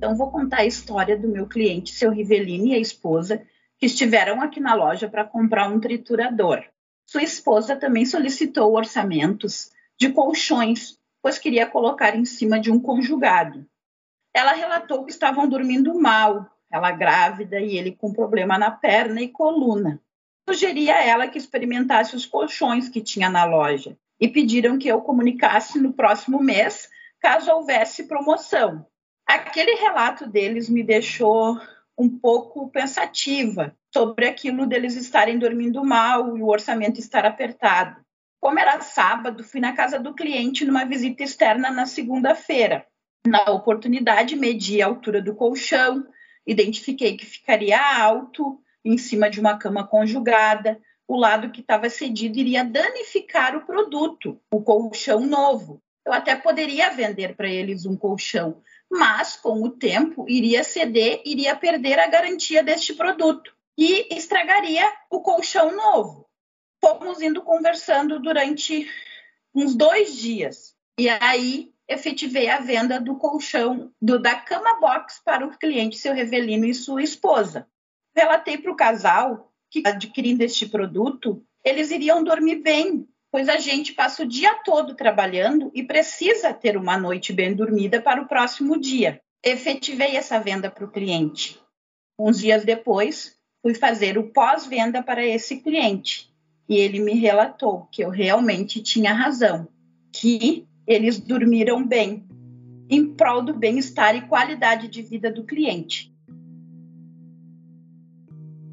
Então, vou contar a história do meu cliente, seu Rivelini e a esposa, que estiveram aqui na loja para comprar um triturador. Sua esposa também solicitou orçamentos de colchões, pois queria colocar em cima de um conjugado. Ela relatou que estavam dormindo mal, ela grávida e ele com problema na perna e coluna. Sugeri a ela que experimentasse os colchões que tinha na loja e pediram que eu comunicasse no próximo mês, caso houvesse promoção. Aquele relato deles me deixou um pouco pensativa sobre aquilo deles estarem dormindo mal e o orçamento estar apertado. Como era sábado, fui na casa do cliente numa visita externa na segunda-feira. Na oportunidade, medi a altura do colchão, identifiquei que ficaria alto, em cima de uma cama conjugada, o lado que estava cedido iria danificar o produto, o colchão novo. Eu até poderia vender para eles um colchão, mas com o tempo iria ceder, iria perder a garantia deste produto e estragaria o colchão novo. Fomos indo conversando durante uns dois dias e aí efetivei a venda do colchão do, da cama box para o cliente, seu Revelino e sua esposa. Relatei para o casal que adquirindo este produto, eles iriam dormir bem, pois a gente passa o dia todo trabalhando e precisa ter uma noite bem dormida para o próximo dia. Efetivei essa venda para o cliente. Uns dias depois, fui fazer o pós-venda para esse cliente e ele me relatou que eu realmente tinha razão, que eles dormiram bem, em prol do bem-estar e qualidade de vida do cliente.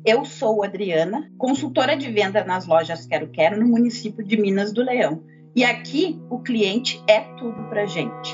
Eu sou Adriana, consultora de venda nas lojas Quero Quero no município de Minas do Leão. E aqui o cliente é tudo para gente.